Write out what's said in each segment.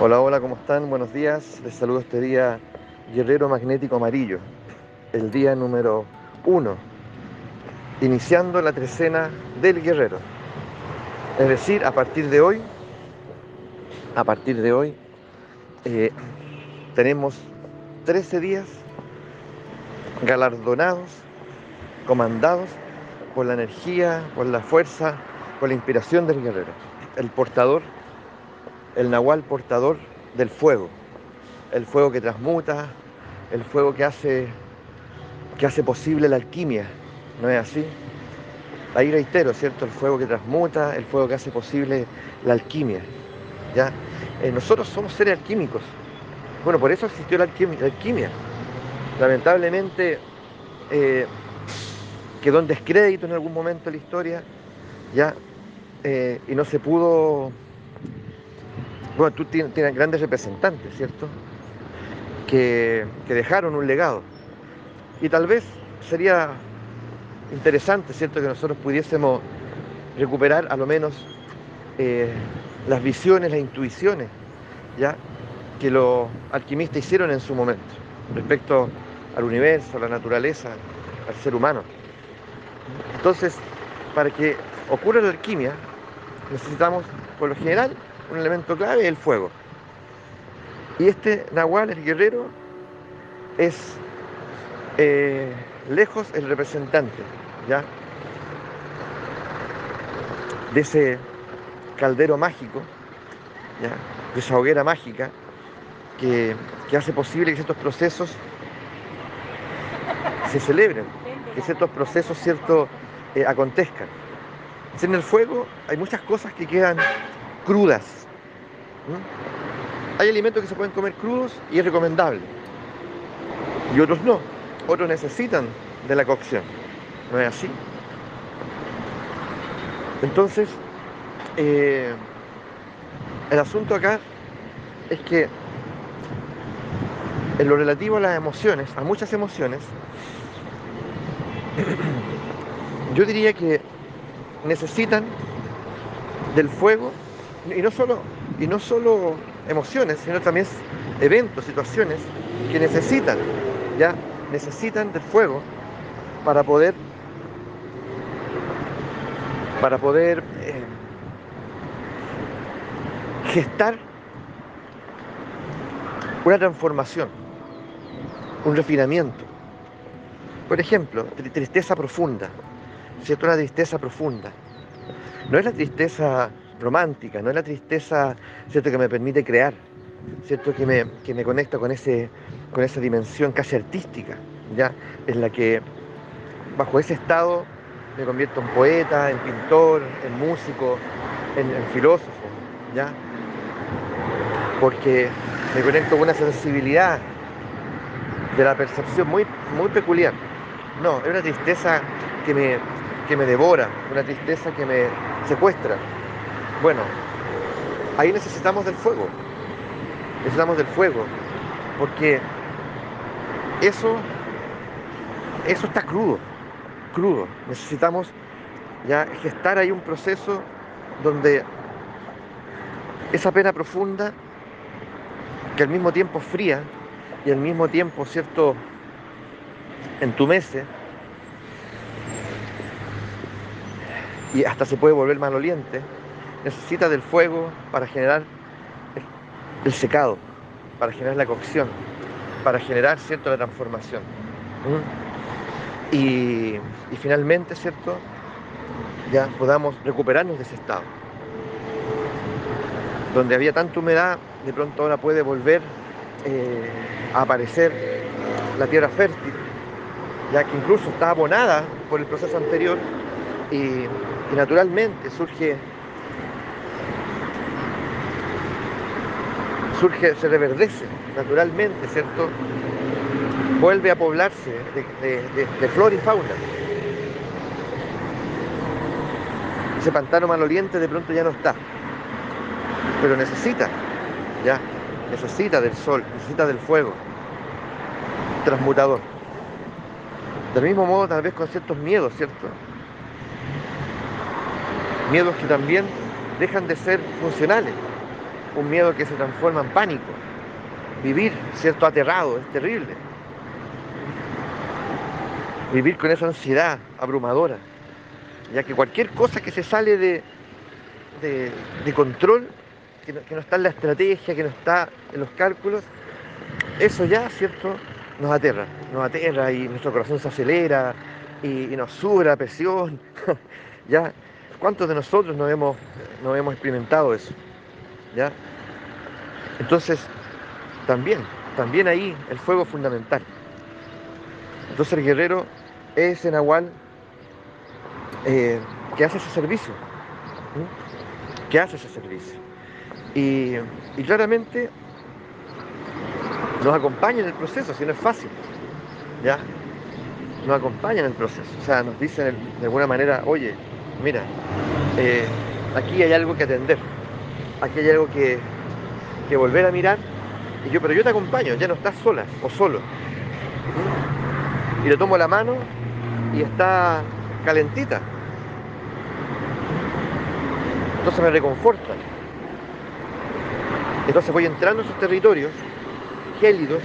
Hola, hola, ¿cómo están? Buenos días. Les saludo este día Guerrero Magnético Amarillo, el día número uno, iniciando la trecena del Guerrero. Es decir, a partir de hoy, a partir de hoy, eh, tenemos 13 días galardonados, comandados por la energía, por la fuerza, por la inspiración del guerrero, el portador el nahual portador del fuego, el fuego que transmuta, el fuego que hace, que hace posible la alquimia, ¿no es así? Ahí reitero, ¿cierto? El fuego que transmuta, el fuego que hace posible la alquimia. ¿ya? Eh, nosotros somos seres alquímicos. Bueno, por eso existió la alquimia. Lamentablemente eh, quedó en descrédito en algún momento de la historia, ¿ya? Eh, y no se pudo bueno, tú tienes, grandes representantes, ¿cierto? Que, dejaron un legado. Y tal vez sería interesante, ¿cierto?, que nosotros pudiésemos recuperar a lo menos eh, las visiones, las intuiciones, ¿ya? Que los alquimistas hicieron en su momento respecto al universo, a la naturaleza, al ser humano. Entonces, para que ocurra la alquimia, necesitamos, por lo general, un elemento clave es el fuego. Y este Nahual, el guerrero, es eh, lejos el representante, ¿ya? De ese caldero mágico. De esa hoguera mágica que, hace posible que ciertos procesos se celebren, que ciertos procesos, cierto, eh, acontezcan. En el fuego hay muchas cosas que quedan crudas, hay alimentos que se pueden comer crudos y es recomendable. Y otros no. Otros necesitan de la cocción. ¿No es así? Entonces, eh, el asunto acá es que en lo relativo a las emociones, a muchas emociones, yo diría que necesitan del fuego, y no solo y no solo emociones, sino también eventos, situaciones que necesitan, ya necesitan del fuego para poder para poder eh, gestar una transformación, un refinamiento. Por ejemplo, tristeza profunda, ¿cierto? Una tristeza profunda. No es la tristeza romántica, no es la tristeza, ¿cierto?, que me permite crear, ¿cierto?, que me, que me conecta con, ese, con esa dimensión casi artística, ¿ya?, en la que bajo ese estado me convierto en poeta, en pintor, en músico, en, filósofo, ¿ya? Porque me conecto con una sensibilidad de la percepción muy, muy peculiar. No, es una tristeza que me, que me devora, una tristeza que me secuestra, bueno, ahí necesitamos del fuego. Necesitamos del fuego. Porque eso, eso está crudo, crudo. Necesitamos ya gestar ahí un proceso donde esa pena profunda, que al mismo tiempo fría y al mismo tiempo, ¿cierto?, entumece y hasta se puede volver maloliente, necesita del fuego para generar el secado, para generar la cocción, para generar, ¿cierto?, la transformación. ¿Mm? Y, finalmente, ¿cierto?, ya podamos recuperarnos de ese estado. Donde había tanta humedad, de pronto ahora puede volver eh, a aparecer la tierra fértil, ya que incluso está abonada por el proceso anterior y naturalmente surge surge, se reverdece naturalmente, ¿cierto? Vuelve a poblarse de, flora y fauna. Ese pantano maloliente de pronto ya no está, pero necesita, ya, necesita del sol, necesita del fuego, transmutador. Del mismo modo, tal vez con ciertos miedos, ¿cierto? Miedos que también dejan de ser funcionales un miedo que se transforma en pánico. Vivir, ¿cierto?, aterrado, es terrible. Vivir con esa ansiedad abrumadora, ya que cualquier cosa que se sale de, de, control, que no, está en la estrategia, que no está en los cálculos, eso ya, ¿cierto?, nos aterra, nos aterra y nuestro corazón se acelera y, nos sube la presión. ¿Ya? ¿Cuántos de nosotros no hemos, no hemos experimentado eso? ¿Ya? Entonces, también, también ahí el fuego fundamental. Entonces el guerrero es en Nahual eh, que hace ese servicio, que hace ese servicio. Y, y claramente nos acompaña en el proceso, si no es fácil, ¿ya? Nos acompaña en el proceso, o sea, nos dicen de alguna manera, oye, mira, eh, aquí hay algo que atender, aquí hay algo que, que volver a mirar, y yo, pero yo te acompaño, ya no estás sola o solo. Y le tomo la mano y está calentita. Entonces me reconforta. Entonces voy entrando en esos territorios gélidos,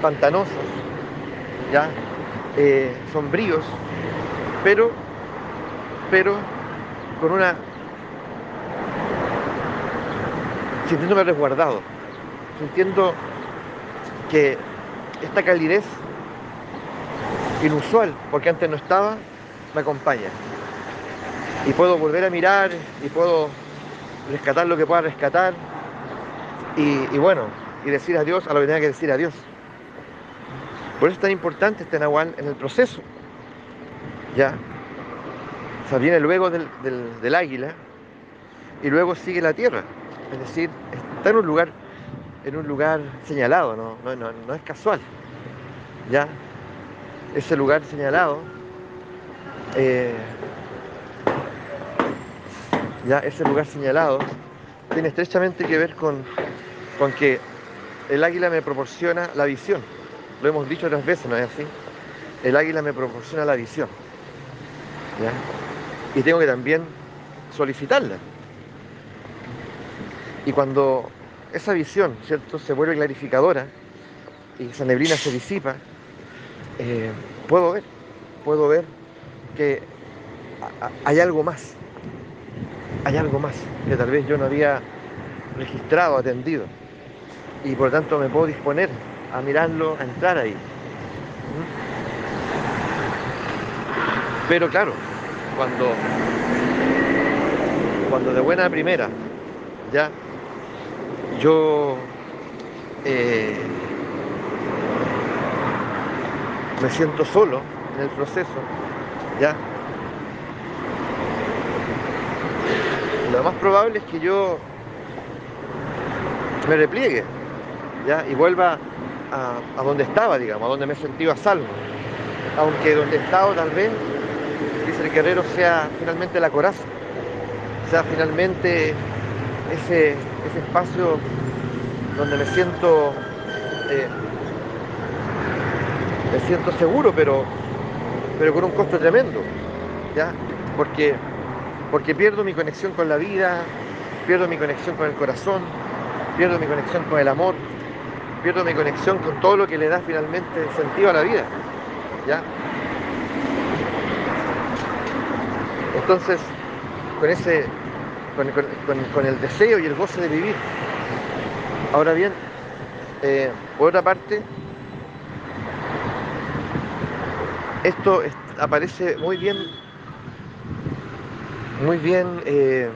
pantanosos, ya eh, sombríos, pero, pero con una sintiéndome resguardado, sintiendo que esta calidez inusual, porque antes no estaba, me acompaña. Y puedo volver a mirar y puedo rescatar lo que pueda rescatar. Y, bueno, y decir adiós a lo que tenga que decir adiós. Por eso es tan importante este Nahual en el proceso. Ya. O sea, viene luego del, águila y luego sigue la tierra. Es decir, está en un lugar, en un lugar señalado, no, no, es casual. Ya. Ese lugar señalado. Eh, ya ese lugar señalado tiene estrechamente que ver con, con que el águila me proporciona la visión. Lo hemos dicho otras veces, ¿no es así? El águila me proporciona la visión. Y tengo que también solicitarla. Y cuando esa visión, ¿cierto?, se vuelve clarificadora y esa neblina se disipa, eh, puedo ver, puedo ver que hay algo más, hay algo más que tal vez yo no había registrado, atendido y por lo tanto me puedo disponer a mirarlo, a entrar ahí. ¿Mm? Pero claro, cuando, cuando de buena primera, ya, yo eh, me siento solo en el proceso, ya, lo más probable es que yo me repliegue y vuelva a, donde estaba, digamos, a donde me sentido a salvo. Aunque donde he estado tal vez, dice el guerrero, sea finalmente la coraza, sea finalmente ese, ese espacio donde me siento eh, me siento seguro, pero, pero con un costo tremendo, ¿ya? Porque, porque pierdo mi conexión con la vida, pierdo mi conexión con el corazón, pierdo mi conexión con el amor, pierdo mi conexión con todo lo que le da finalmente sentido a la vida. ¿ya? Entonces, con ese, con, el deseo y el goce de vivir. Ahora bien, eh, por otra parte, esto aparece muy bien, muy bien eh,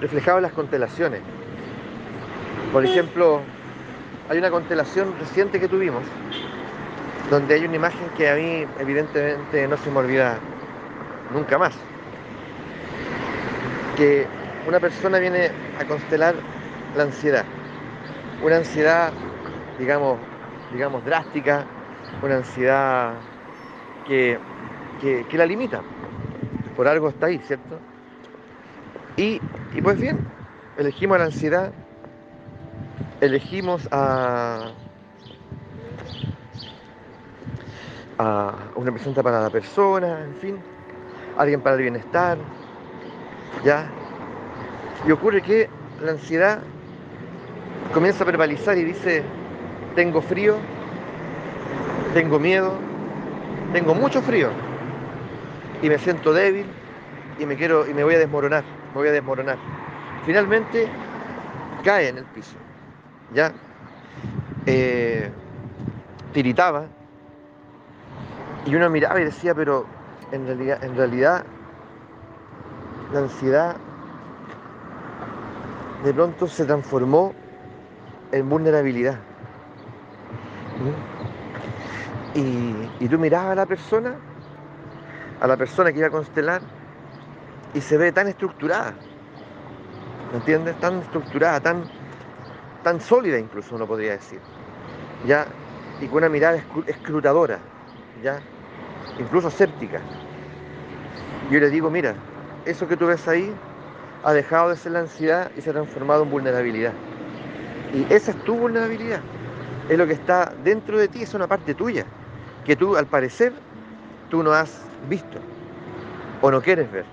reflejado en las constelaciones. Por ejemplo, hay una constelación reciente que tuvimos, donde hay una imagen que a mí evidentemente no se me olvida nunca más. Que una persona viene a constelar la ansiedad. Una ansiedad, digamos, digamos, drástica, una ansiedad que, que, la limita. Por algo está ahí, ¿cierto? Y, y pues bien, elegimos la ansiedad elegimos a, a una representante para la persona, en fin, alguien para el bienestar, ¿ya? Y ocurre que la ansiedad comienza a verbalizar y dice, tengo frío, tengo miedo, tengo mucho frío y me siento débil y me quiero y me voy a desmoronar, me voy a desmoronar. Finalmente cae en el piso, ya eh, tiritaba y uno miraba y decía, pero en realidad, en realidad la ansiedad de pronto se transformó en vulnerabilidad. Y, tú mirabas a la persona, a la persona que iba a constelar, y se ve tan estructurada, ¿me entiendes? Tan estructurada, tan, tan sólida incluso uno podría decir, ¿ya? Y con una mirada escrutadora, ¿ya? Incluso séptica. Yo le digo, mira, eso que tú ves ahí ha dejado de ser la ansiedad y se ha transformado en vulnerabilidad. Y esa es tu vulnerabilidad. Es lo que está dentro de ti, es una parte tuya, que tú al parecer tú no has visto o no quieres ver.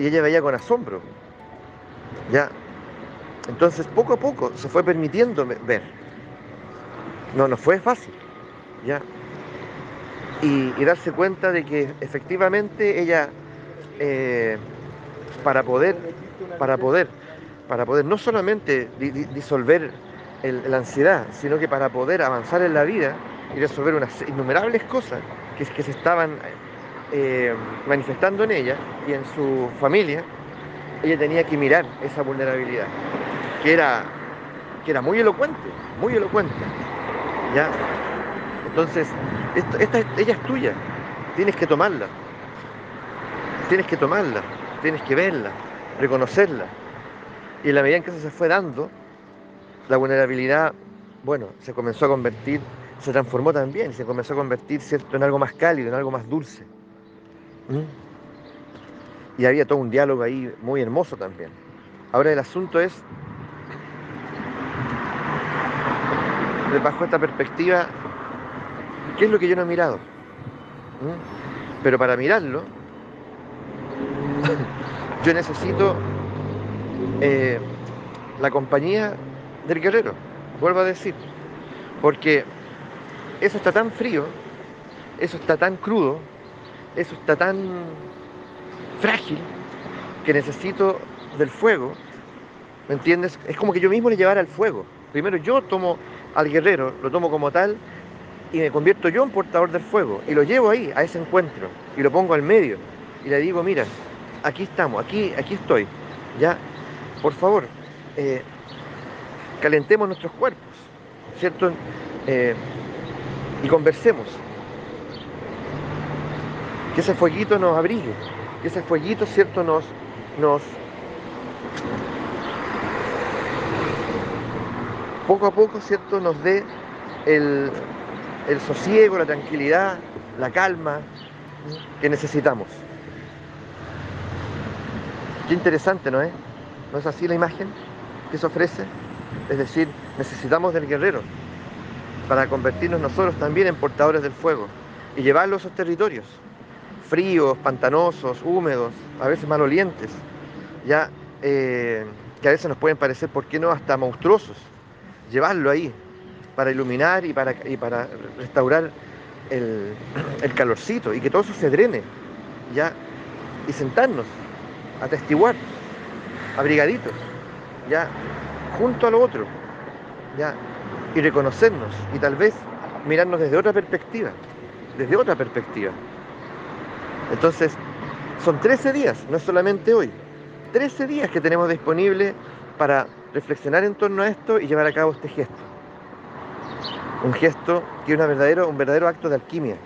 Y ella veía con asombro. ¿Ya? Entonces poco a poco se fue permitiendo ver. No, no fue fácil. ¿Ya? Y, darse cuenta de que efectivamente ella eh, para poder, para poder, para poder no solamente disolver la ansiedad, sino que para poder avanzar en la vida y resolver unas innumerables cosas que, se estaban eh, manifestando en ella y en su familia, ella tenía que mirar esa vulnerabilidad, que era, que era muy elocuente, muy elocuente. ¿ya? Entonces, esta, ella es tuya, tienes que tomarla, tienes que tomarla tienes que verla, reconocerla. Y en la medida en que eso se fue dando, la vulnerabilidad, bueno, se comenzó a convertir, se transformó también, se comenzó a convertir, ¿cierto?, en algo más cálido, en algo más dulce. ¿Mm? Y había todo un diálogo ahí muy hermoso también. Ahora el asunto es, bajo esta perspectiva, ¿qué es lo que yo no he mirado? ¿Mm? Pero para mirarlo, yo necesito eh, la compañía del guerrero, vuelvo a decir, porque eso está tan frío, eso está tan crudo, eso está tan frágil, que necesito del fuego, ¿me entiendes? Es como que yo mismo le llevara el fuego. Primero yo tomo al guerrero, lo tomo como tal, y me convierto yo en portador del fuego, y lo llevo ahí, a ese encuentro, y lo pongo al medio, y le digo, mira, aquí estamos, aquí, aquí estoy. Ya, por favor, eh, calentemos nuestros cuerpos, ¿cierto? Eh, y conversemos. Que ese fueguito nos abrigue, que ese fueguito, ¿cierto? Nos, nos poco a poco, ¿cierto? Nos dé el, el sosiego, la tranquilidad, la calma que necesitamos. Qué interesante, ¿no es? ¿No es así la imagen que se ofrece? Es decir, necesitamos del guerrero para convertirnos nosotros también en portadores del fuego y llevarlo a esos territorios, fríos, pantanosos, húmedos, a veces malolientes, ya eh, que a veces nos pueden parecer, ¿por qué no?, hasta monstruosos. Llevarlo ahí para iluminar y para, para restaurar el, el calorcito y que todo eso se drene, ya, y sentarnos atestiguar, abrigaditos, ya, junto a lo otro, ya, y reconocernos y tal vez mirarnos desde otra perspectiva, desde otra perspectiva. Entonces, son 13 días, no solamente hoy, 13 días que tenemos disponible para reflexionar en torno a esto y llevar a cabo este gesto. Un gesto que es una un verdadero acto de alquimia,